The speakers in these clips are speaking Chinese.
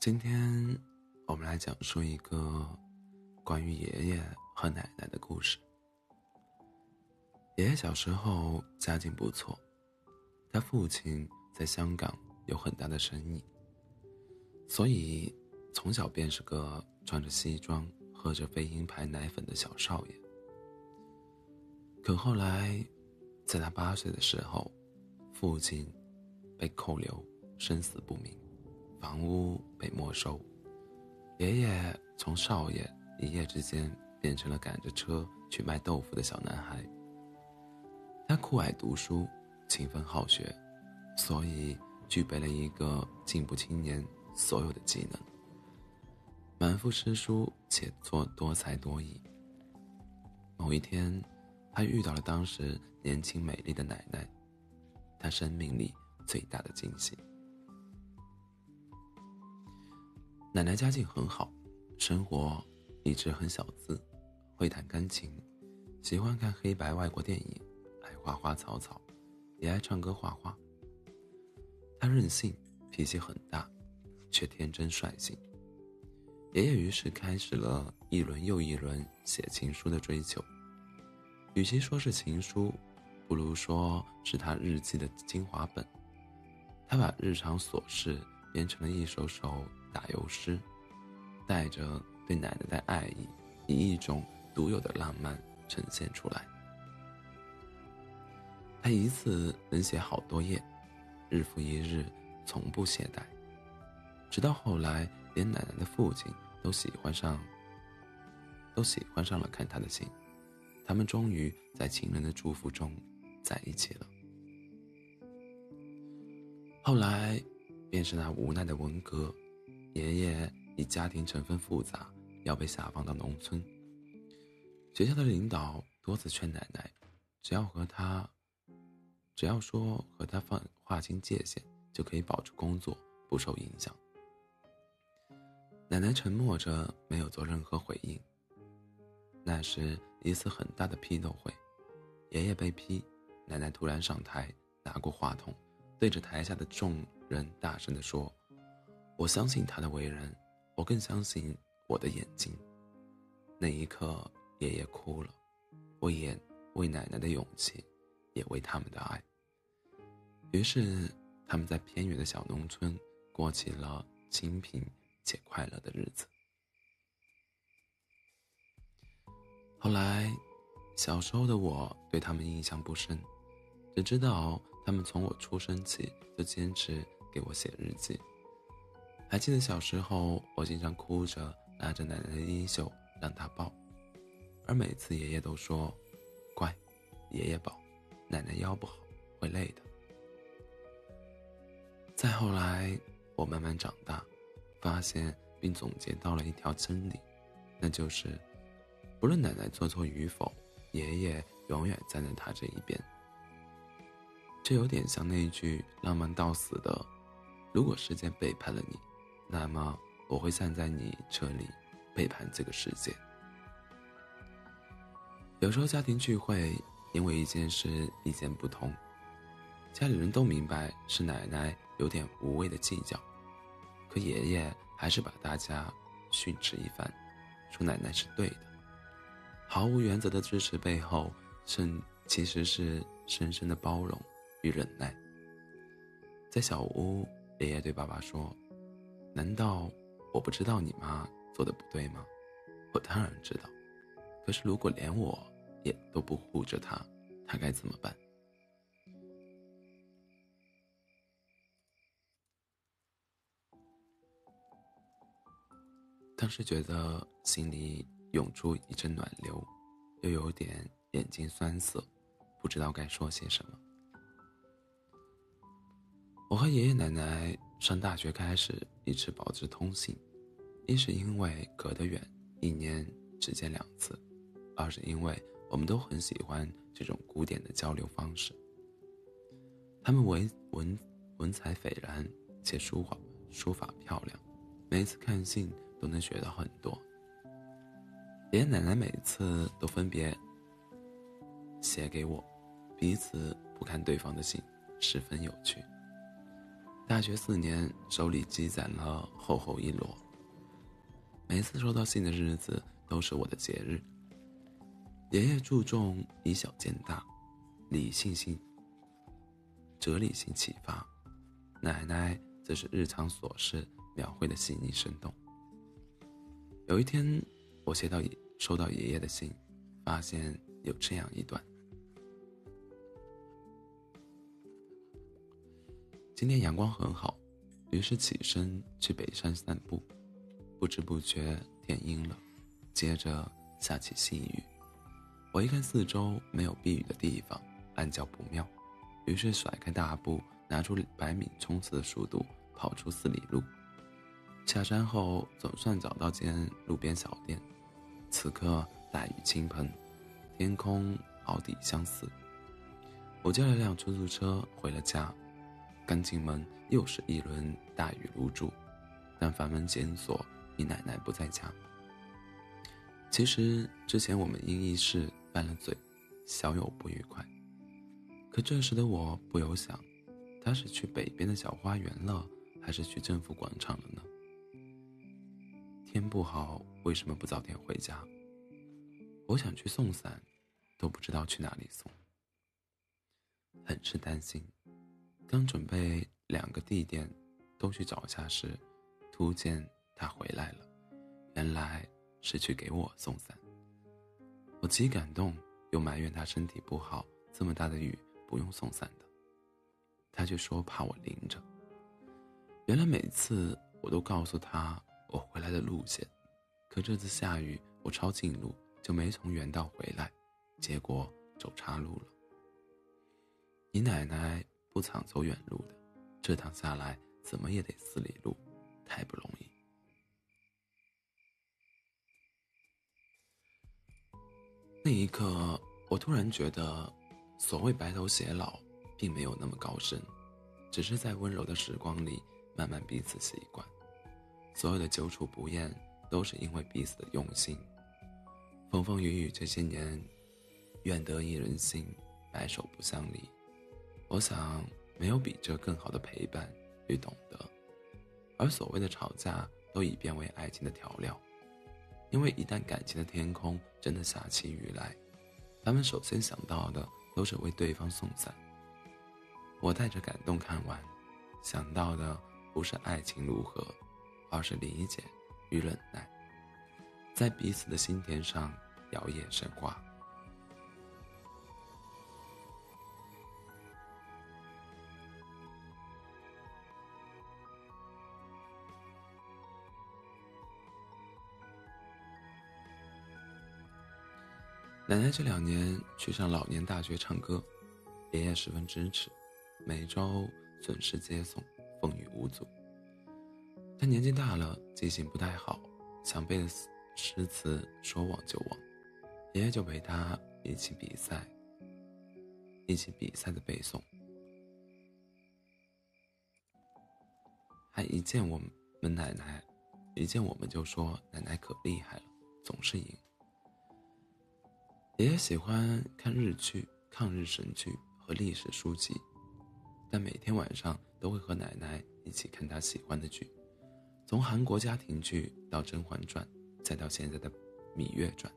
今天我们来讲述一个关于爷爷和奶奶的故事。爷爷小时候家境不错，他父亲在香港有很大的生意，所以从小便是个穿着西装、喝着飞鹰牌奶粉的小少爷。可后来，在他八岁的时候，父亲被扣留，生死不明，房屋被没收，爷爷从少爷一夜之间变成了赶着车去卖豆腐的小男孩。他酷爱读书，勤奋好学，所以具备了一个进步青年所有的技能，满腹诗书且作多才多艺。某一天，他遇到了当时年轻美丽的奶奶。他生命里最大的惊喜。奶奶家境很好，生活一直很小资，会弹钢琴，喜欢看黑白外国电影，爱花花草草，也爱唱歌画画。她任性，脾气很大，却天真率性。爷爷于是开始了一轮又一轮写情书的追求，与其说是情书。不如说是他日记的精华本。他把日常琐事编成了一首首打油诗，带着对奶奶的爱意，以一种独有的浪漫呈现出来。他一次能写好多页，日复一日，从不懈怠。直到后来，连奶奶的父亲都喜欢上，都喜欢上了看他的信。他们终于在情人的祝福中。在一起了。后来，便是那无奈的文革，爷爷以家庭成分复杂，要被下放到农村。学校的领导多次劝奶奶，只要和他，只要说和他放划清界限，就可以保住工作，不受影响。奶奶沉默着，没有做任何回应。那是一次很大的批斗会，爷爷被批。奶奶突然上台，拿过话筒，对着台下的众人大声地说：“我相信他的为人，我更相信我的眼睛。”那一刻，爷爷哭了，为爷为奶奶的勇气，也为他们的爱。于是，他们在偏远的小农村过起了清贫且快乐的日子。后来，小时候的我对他们印象不深。只知道他们从我出生起就坚持给我写日记。还记得小时候，我经常哭着拉着奶奶的衣袖让她抱，而每次爷爷都说：“乖，爷爷抱，奶奶腰不好，会累的。”再后来，我慢慢长大，发现并总结到了一条真理，那就是，不论奶奶做错与否，爷爷永远站在她这一边。这有点像那句浪漫到死的：“如果时间背叛了你，那么我会站在你这里，背叛这个世界。”有时候家庭聚会，因为一件事意见不同，家里人都明白是奶奶有点无谓的计较，可爷爷还是把大家训斥一番，说奶奶是对的。毫无原则的支持背后，甚其实是深深的包容。与忍耐，在小屋，爷爷对爸爸说：“难道我不知道你妈做的不对吗？我当然知道。可是如果连我也都不护着她，她该怎么办？”当时觉得心里涌出一阵暖流，又有点眼睛酸涩，不知道该说些什么。我和爷爷奶奶上大学开始一直保持通信，一是因为隔得远，一年只见两次；二是因为我们都很喜欢这种古典的交流方式。他们文文文采斐然，且书法书法漂亮，每次看信都能学到很多。爷爷奶奶每次都分别写给我，彼此不看对方的信，十分有趣。大学四年，手里积攒了厚厚一摞。每次收到信的日子都是我的节日。爷爷注重以小见大，理性性、哲理性启发；奶奶则是日常琐事描绘的细腻生动。有一天，我写到收到爷爷的信，发现有这样一段。今天阳光很好，于是起身去北山散步。不知不觉天阴了，接着下起细雨。我一看四周没有避雨的地方，暗叫不妙，于是甩开大步，拿出百米冲刺的速度跑出四里路。下山后总算找到间路边小店，此刻大雨倾盆，天空好底相似。我叫了辆出租车回了家。刚进门，又是一轮大雨如注，但房门紧锁，你奶奶不在家。其实之前我们因一事拌了嘴，小有不愉快。可这时的我不由想，他是去北边的小花园了，还是去政府广场了呢？天不好，为什么不早点回家？我想去送伞，都不知道去哪里送，很是担心。刚准备两个地点都去找下时，突见他回来了，原来是去给我送伞。我既感动，又埋怨他身体不好，这么大的雨不用送伞的。他却说怕我淋着。原来每次我都告诉他我回来的路线，可这次下雨，我抄近路就没从原道回来，结果走岔路了。你奶奶。不常走远路的，这趟下来怎么也得四里路，太不容易。那一刻，我突然觉得，所谓白头偕老，并没有那么高深，只是在温柔的时光里，慢慢彼此习惯。所有的久处不厌，都是因为彼此的用心。风风雨雨这些年，愿得一人心，白首不相离。我想，没有比这更好的陪伴与懂得，而所谓的吵架，都已变为爱情的调料。因为一旦感情的天空真的下起雨来，他们首先想到的都是为对方送伞。我带着感动看完，想到的不是爱情如何，而是理解与忍耐，在彼此的心田上摇曳生花。奶奶这两年去上老年大学唱歌，爷爷十分支持，每周准时接送，风雨无阻。他年纪大了，记性不太好，想背的诗词说忘就忘，爷爷就陪他一起比赛，一起比赛的背诵。还一见我们奶奶，一见我们就说奶奶可厉害了，总是赢。爷爷喜欢看日剧、抗日神剧和历史书籍，但每天晚上都会和奶奶一起看他喜欢的剧，从韩国家庭剧到《甄嬛传》，再到现在的《芈月传》。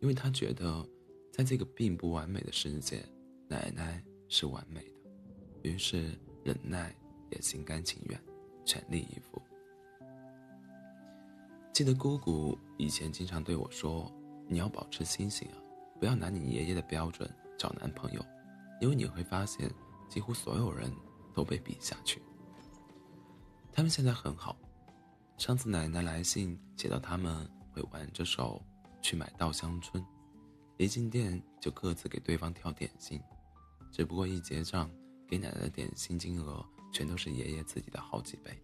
因为他觉得，在这个并不完美的世界，奶奶是完美的，于是忍耐也心甘情愿，全力以赴。记得姑姑以前经常对我说。你要保持清醒啊，不要拿你爷爷的标准找男朋友，因为你会发现，几乎所有人都被比下去。他们现在很好，上次奶奶来信写到他们会挽着手去买稻香村，一进店就各自给对方挑点心，只不过一结账，给奶奶的点心金额全都是爷爷自己的好几倍。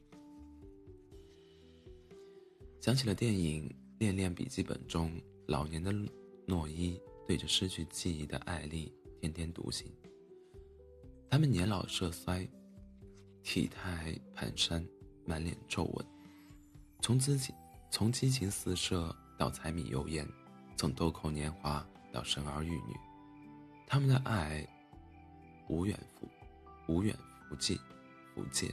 想起了电影《恋恋笔记本》中。老年的诺伊对着失去记忆的艾丽天天独行。他们年老色衰，体态蹒跚，满脸皱纹。从激情从激情四射到柴米油盐，从豆蔻年华到生儿育女，他们的爱无远弗无远弗届，不近。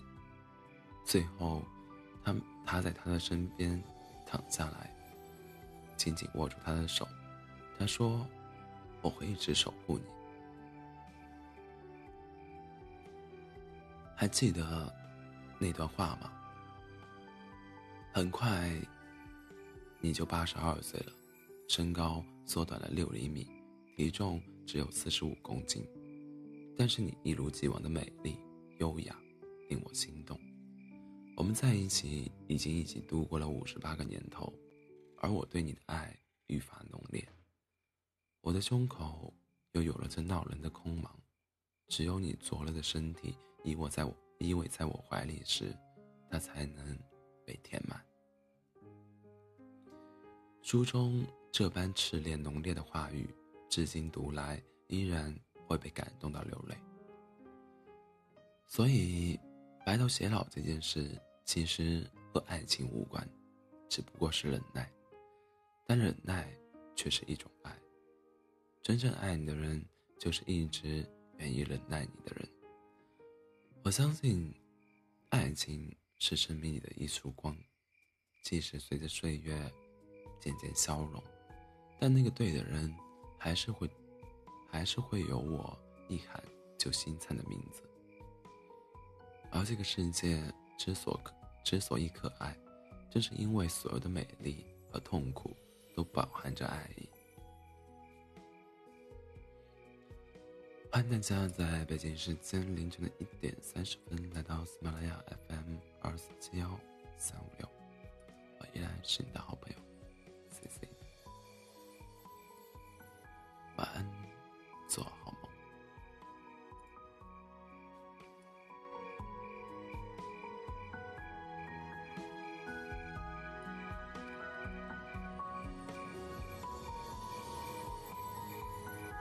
最后，他他在他的身边躺下来，紧紧握住他的手。他说：“我会一直守护你。”还记得那段话吗？很快，你就八十二岁了，身高缩短了六厘米，体重只有四十五公斤，但是你一如既往的美丽、优雅，令我心动。我们在一起已经一起度过了五十八个年头，而我对你的爱愈发浓烈。我的胸口又有了这闹人的空茫，只有你拙了的身体依偎在我依偎在我怀里时，它才能。被填满。书中这般炽烈浓烈的话语，至今读来依然会被感动到流泪。所以，白头偕老这件事其实和爱情无关，只不过是忍耐。但忍耐却是一种爱。真正爱你的人，就是一直愿意忍耐你的人。我相信，爱情。是生命里的一束光，即使随着岁月渐渐消融，但那个对的人还是会，还是会有我一喊就心颤的名字。而这个世界之所可之所以可爱，正是因为所有的美丽和痛苦都饱含着爱意。欢迎大家在北京时间凌晨的一点三十分来到喜马拉雅 FM 二四七幺三五六，我依然是你的好朋友